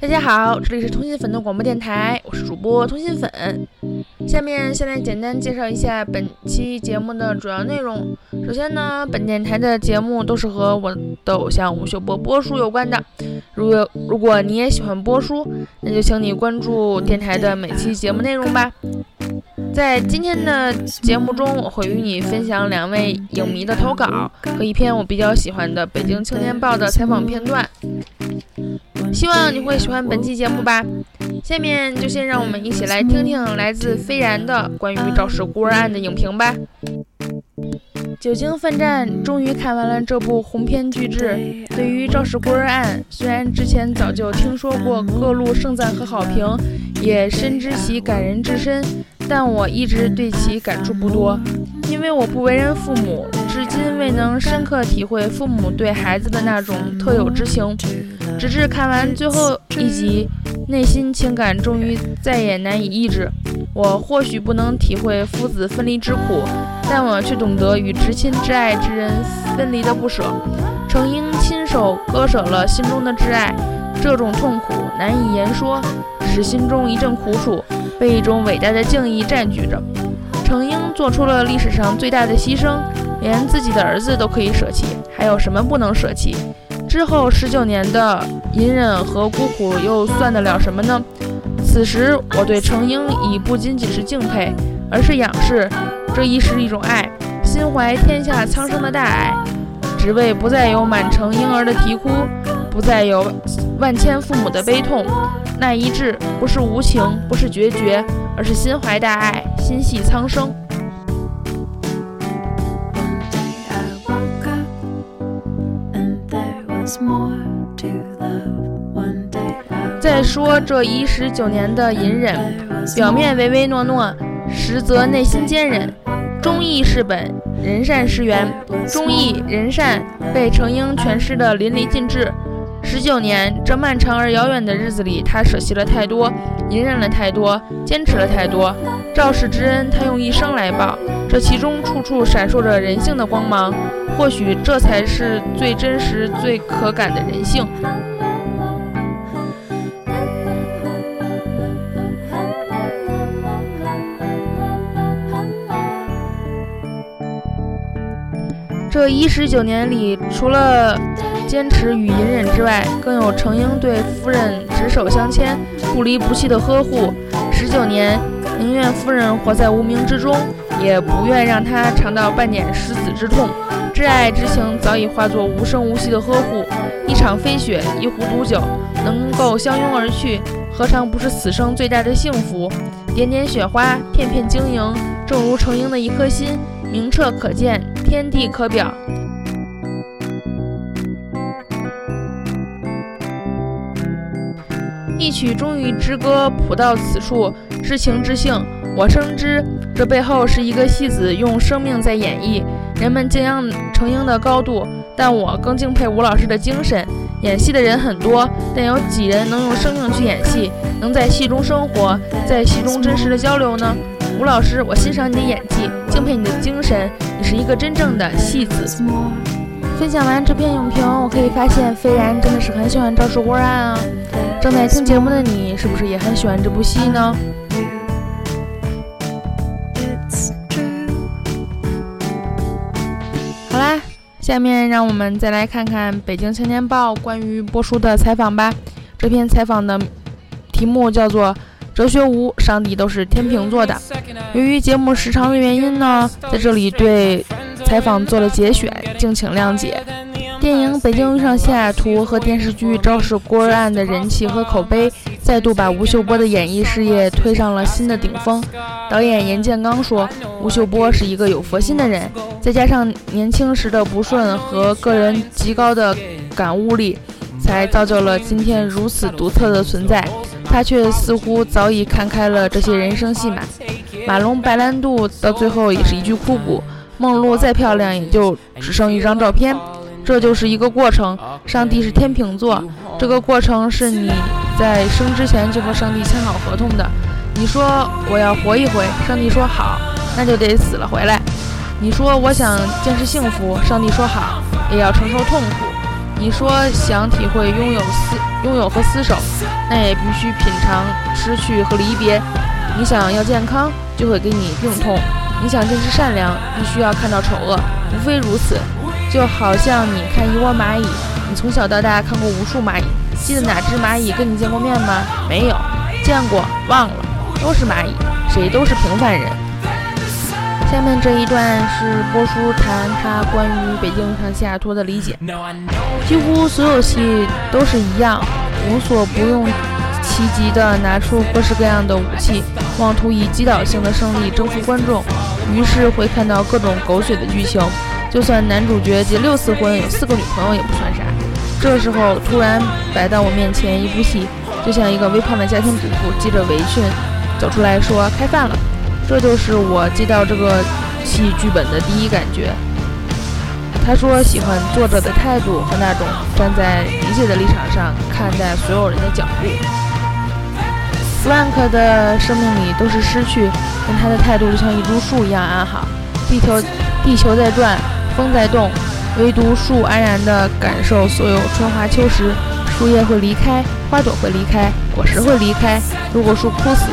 大家好，这里是通信粉的广播电台，我是主播通信粉。下面先来简单介绍一下本期节目的主要内容。首先呢，本电台的节目都是和我的偶像吴秀波波叔有关的。如果如果你也喜欢波叔，那就请你关注电台的每期节目内容吧。在今天的节目中，我会与你分享两位影迷的投稿和一篇我比较喜欢的《北京青年报》的采访片段。希望你会喜欢本期节目吧。下面就先让我们一起来听听来自飞然的关于肇事孤儿案的影评吧。久经奋战，终于看完了这部鸿篇巨制。对于肇事孤儿案，虽然之前早就听说过各路盛赞和好评，也深知其感人至深，但我一直对其感触不多，因为我不为人父母，至今未能深刻体会父母对孩子的那种特有之情。直至看完最后一集，内心情感终于再也难以抑制。我或许不能体会父子分离之苦，但我却懂得与至亲至爱之人分离的不舍。程英亲手割舍了心中的挚爱，这种痛苦难以言说，使心中一阵苦楚，被一种伟大的敬意占据着。程英做出了历史上最大的牺牲，连自己的儿子都可以舍弃，还有什么不能舍弃？之后十九年的隐忍和孤苦又算得了什么呢？此时我对程英已不仅仅是敬佩，而是仰视。这亦是一种爱，心怀天下苍生的大爱，只为不再有满城婴儿的啼哭，不再有万千父母的悲痛。那一致不是无情，不是决绝，而是心怀大爱，心系苍生。再说这一十九年的隐忍，表面唯唯诺诺，实则内心坚忍。忠义是本，人善是缘。忠义仁善被程英诠释的淋漓尽致。十九年这漫长而遥远的日子里，他舍弃了太多，隐忍了太多，坚持了太多。肇事之恩，他用一生来报。这其中处处闪烁着人性的光芒，或许这才是最真实、最可感的人性。这一十九年里，除了坚持与隐忍之外，更有程英对夫人执手相牵、不离不弃的呵护。十九年，宁愿夫人活在无名之中，也不愿让她尝到半点失子之痛。挚爱之情早已化作无声无息的呵护。一场飞雪，一壶毒酒，能够相拥而去，何尝不是此生最大的幸福？点点雪花，片片晶莹，正如程英的一颗心，明澈可见。天地可表，一曲终于之歌谱到此处，知情知性，我深知这背后是一个戏子用生命在演绎。人们敬仰成英的高度，但我更敬佩吴老师的精神。演戏的人很多，但有几人能用生命去演戏，能在戏中生活，在戏中真实的交流呢？吴老师，我欣赏你的演技，敬佩你的精神，你是一个真正的戏子。分享完这篇影评，我可以发现飞然真的是很喜欢《肇事孤儿案》啊。正在听节目的你，是不是也很喜欢这部戏呢？好啦，下面让我们再来看看《北京青年报》关于波叔的采访吧。这篇采访的题目叫做。哲学无上帝都是天秤座的。由于节目时长的原因呢，在这里对采访做了节选，敬请谅解。电影《北京遇上西雅图》和电视剧《肇事孤儿案》的人气和口碑，再度把吴秀波的演艺事业推上了新的顶峰。导演严建刚说：“吴秀波是一个有佛心的人，再加上年轻时的不顺和个人极高的感悟力，才造就了今天如此独特的存在。”他却似乎早已看开了这些人生戏码。马龙白兰度到最后也是一句枯骨。梦露再漂亮，也就只剩一张照片。这就是一个过程。上帝是天秤座，这个过程是你在生之前就和上帝签好合同的。你说我要活一回，上帝说好，那就得死了回来。你说我想见识幸福，上帝说好，也要承受痛苦。你说想体会拥有思。拥有和厮守，那也必须品尝失去和离别。你想要健康，就会给你病痛；你想坚持善良，必须要看到丑恶。无非如此，就好像你看一窝蚂蚁，你从小到大看过无数蚂蚁，记得哪只蚂蚁跟你见过面吗？没有，见过，忘了，都是蚂蚁，谁都是平凡人。下面这一段是波叔谈他关于北京上西雅图的理解，几乎所有戏都是一样，无所不用积极地拿出各式各样的武器，妄图以击倒性的胜利征服观众，于是会看到各种狗血的剧情。就算男主角结六次婚，有四个女朋友也不算啥。这时候突然摆到我面前一部戏，就像一个微胖的家庭主妇系着围裙走出来说开饭了。这就是我接到这个戏剧本的第一感觉。他说喜欢作者的态度和那种站在理解的立场上看待所有人的角度。Frank 的生命里都是失去，但他的态度就像一株树一样安好。地球，地球在转，风在动，唯独树安然地感受所有春华秋实。树叶会离开，花朵会离开，果实会离开。如果树枯死，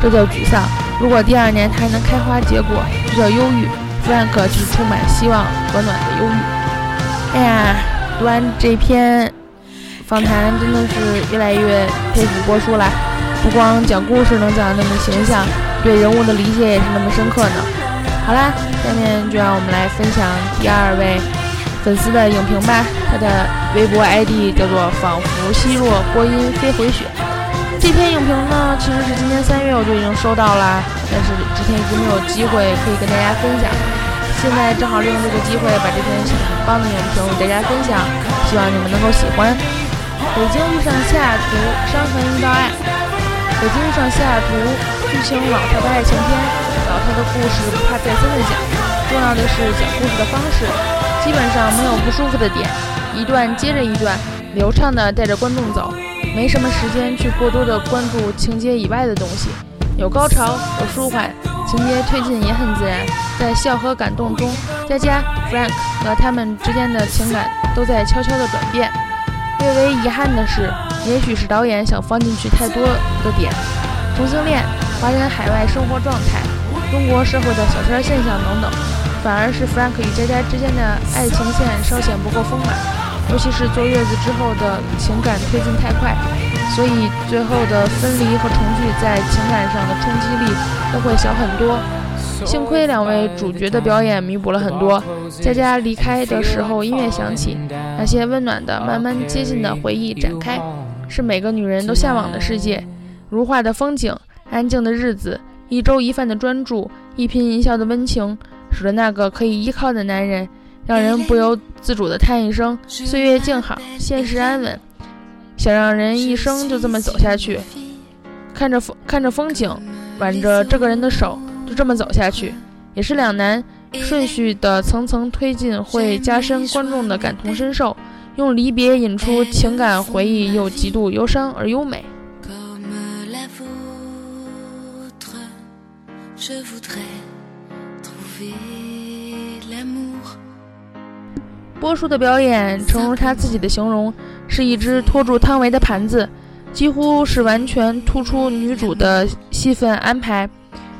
这叫沮丧。如果第二年它还能开花结果，这叫忧郁。Frank 就是充满希望和暖的忧郁。哎呀，读完这篇访谈，真的是越来越佩服波叔了。不光讲故事能讲得那么形象，对人物的理解也是那么深刻呢。好啦，下面就让我们来分享第二位粉丝的影评吧。他的微博 ID 叫做“仿佛稀弱波音飞回雪”。这篇影评呢，其实是今年三月我就已经收到了，但是之前一直没有机会可以跟大家分享。现在正好利用这个机会，把这篇很棒的影评与大家分享，希望你们能够喜欢。北京遇上西雅图，伤痕遇到爱。北京上西雅图，剧情老套的爱情片，老套的故事不怕再三的讲，重要的是讲故事的方式，基本上没有不舒服的点，一段接着一段，流畅的带着观众走。没什么时间去过多的关注情节以外的东西，有高潮，有舒缓，情节推进也很自然。在笑和感动中，佳佳、Frank 和他们之间的情感都在悄悄的转变。略微遗憾的是，也许是导演想放进去太多的点，同性恋、华人海外生活状态、中国社会的小三现象等等，反而是 Frank 与佳佳之间的爱情线稍显不够丰满。尤其是坐月子之后的情感推进太快，所以最后的分离和重聚在情感上的冲击力都会小很多。幸亏两位主角的表演弥补了很多。佳佳离开的时候，音乐响起，那些温暖的、慢慢接近的回忆展开，是每个女人都向往的世界：如画的风景，安静的日子，一粥一饭的专注，一颦一笑的温情，数着那个可以依靠的男人。让人不由自主地叹一声：“岁月静好，现实安稳。”想让人一生就这么走下去，看着风，看着风景，挽着这个人的手，就这么走下去，也是两难。顺序的层层推进，会加深观众的感同身受，用离别引出情感回忆，又极度忧伤而优美。波叔的表演，诚如他自己的形容，是一只托住汤唯的盘子，几乎是完全突出女主的戏份安排。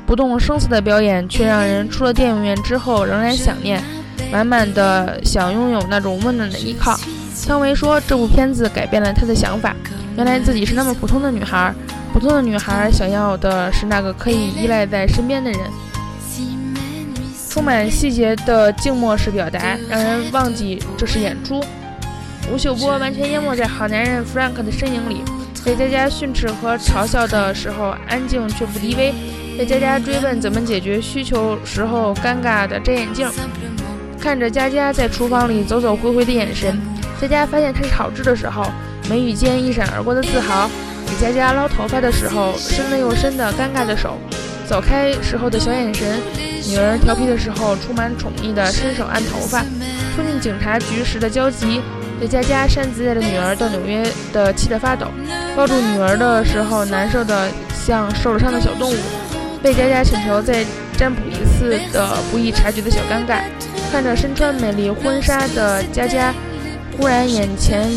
不动声色的表演，却让人出了电影院之后仍然想念，满满的想拥有那种温暖的依靠。汤唯说，这部片子改变了她的想法，原来自己是那么普通的女孩，普通的女孩想要的是那个可以依赖在身边的人。充满细节的静默式表达，让人忘记这是演出。吴秀波完全淹没在好男人 Frank 的身影里，被佳佳训斥和嘲笑的时候安静却不低微，被佳佳追问怎么解决需求时候尴尬的摘眼镜，看着佳佳在厨房里走走回回的眼神，佳佳发现他是好吃的时候，眉宇间一闪而过的自豪，给佳佳捞头发的时候伸了又伸的尴尬的手，走开时候的小眼神。女儿调皮的时候，充满宠溺的伸手按头发；冲进警察局时的焦急；对佳佳擅自带着女儿到纽约的气得发抖；抱住女儿的时候，难受的像受了伤的小动物；被佳佳请求再占卜一次的不易察觉的小尴尬；看着身穿美丽婚纱的佳佳，忽然眼前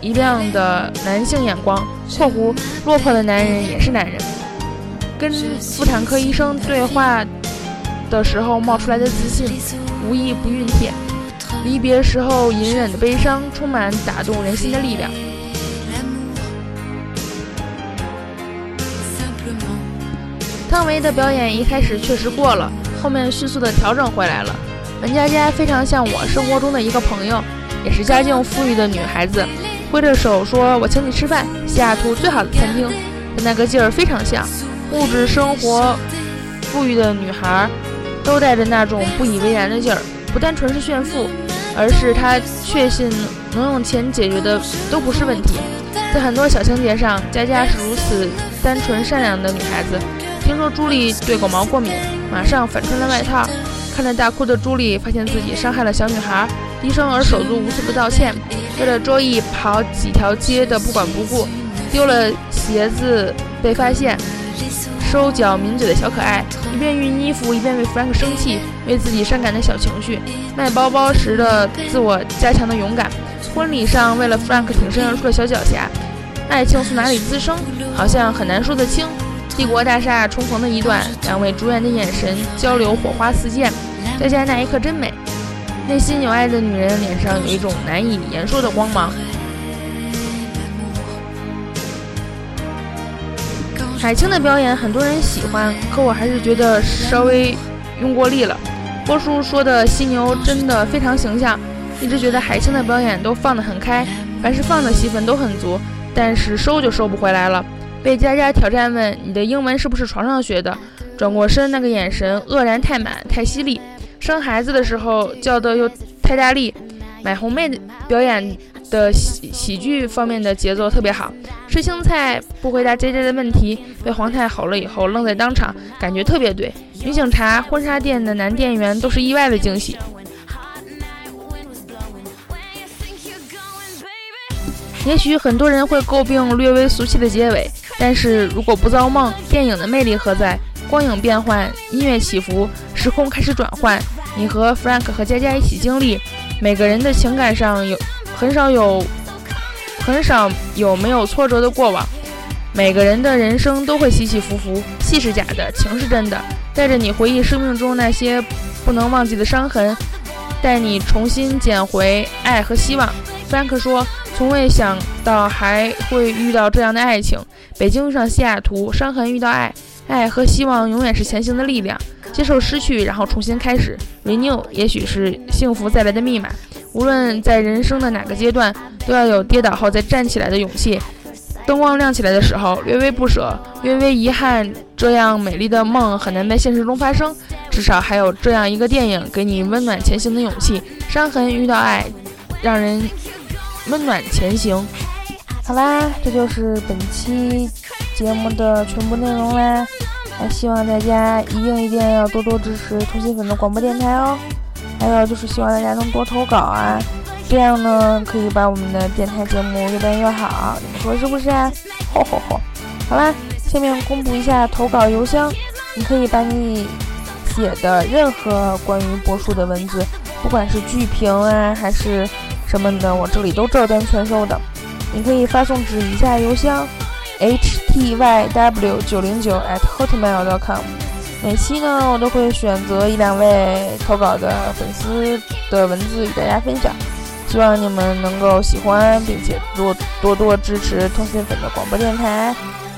一亮的男性眼光（括弧落魄的男人也是男人）。跟妇产科医生对话的时候冒出来的自信，无一不熨帖；离别时候隐忍的悲伤，充满打动人心的力量。汤唯的表演一开始确实过了，后面迅速的调整回来了。文佳佳非常像我生活中的一个朋友，也是家境富裕的女孩子，挥着手说：“我请你吃饭，西雅图最好的餐厅。”的那个劲儿非常像。物质生活富裕的女孩，都带着那种不以为然的劲儿，不单纯是炫富，而是她确信能用钱解决的都不是问题。在很多小情节上，佳佳是如此单纯善良的女孩子。听说朱莉对狗毛过敏，马上反穿了外套。看着大哭的朱莉，发现自己伤害了小女孩，低声而手足无措的道歉。为了周易跑几条街的不管不顾，丢了鞋子被发现。收脚抿嘴的小可爱，一边熨衣服一边为 Frank 生气，为自己伤感的小情绪，卖包包时的自我加强的勇敢，婚礼上为了 Frank 挺身而出的小狡黠，爱情从哪里滋生，好像很难说得清。帝国大厦重逢的一段，两位主演的眼神交流，火花四溅，再见那一刻真美，内心有爱的女人脸上有一种难以言说的光芒。海清的表演很多人喜欢，可我还是觉得稍微用过力了。波叔说的犀牛真的非常形象，一直觉得海清的表演都放得很开，凡是放的戏份都很足，但是收就收不回来了。被佳佳挑战问你的英文是不是床上学的，转过身那个眼神愕然太满太犀利。生孩子的时候叫的又太大力，买红妹表演。的喜喜剧方面的节奏特别好，吃青菜不回答佳佳的问题，被皇太吼了以后愣在当场，感觉特别对。女警察、婚纱店的男店员都是意外的惊喜。也许很多人会诟病略微俗气的结尾，但是如果不造梦，电影的魅力何在？光影变换，音乐起伏，时空开始转换，你和 Frank 和佳佳一起经历，每个人的情感上有。很少有，很少有没有挫折的过往。每个人的人生都会起起伏伏，戏是假的，情是真的，带着你回忆生命中那些不能忘记的伤痕，带你重新捡回爱和希望。Frank 说：“从未想到还会遇到这样的爱情。北京遇上西雅图，伤痕遇到爱，爱和希望永远是前行的力量。接受失去，然后重新开始，renew，也许是幸福再来的密码。”无论在人生的哪个阶段，都要有跌倒后再站起来的勇气。灯光亮起来的时候，略微不舍，略微遗憾，这样美丽的梦很难在现实中发生。至少还有这样一个电影，给你温暖前行的勇气。伤痕遇到爱，让人温暖前行。好啦，这就是本期节目的全部内容啦。还希望大家一定一定要多多支持初心粉的广播电台哦。还有就是希望大家能多投稿啊，这样呢可以把我们的电台节目越办越好，你说是不是啊？吼吼吼！好啦，下面公布一下投稿邮箱，你可以把你写的任何关于波叔的文字，不管是剧评啊还是什么的，我这里都照单全收的。你可以发送至以下邮箱：htyw 九零九 at @hotmail.com。每期呢，我都会选择一两位投稿的粉丝的文字与大家分享，希望你们能够喜欢，并且多多多支持通讯粉的广播电台。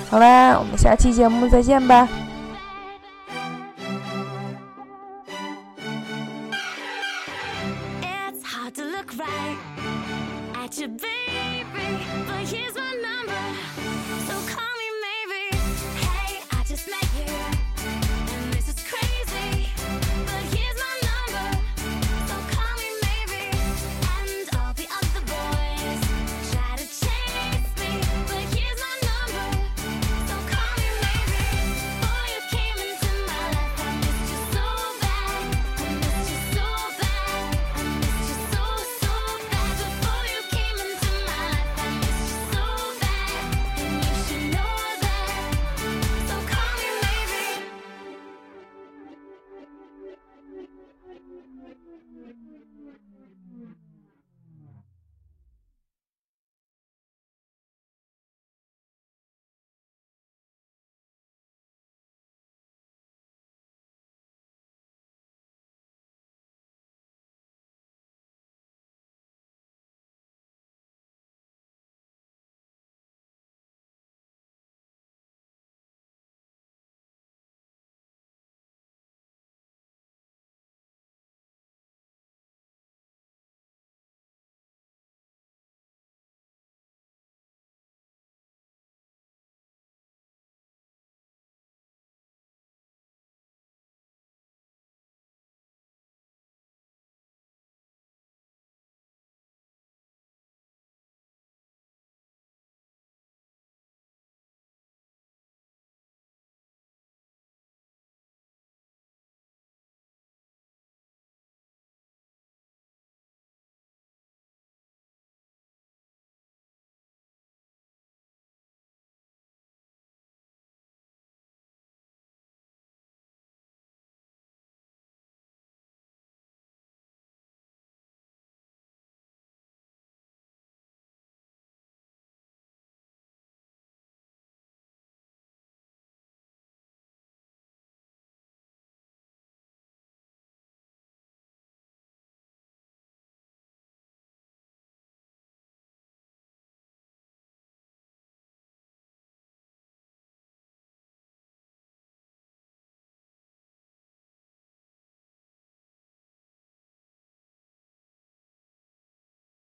好啦，我们下期节目再见吧。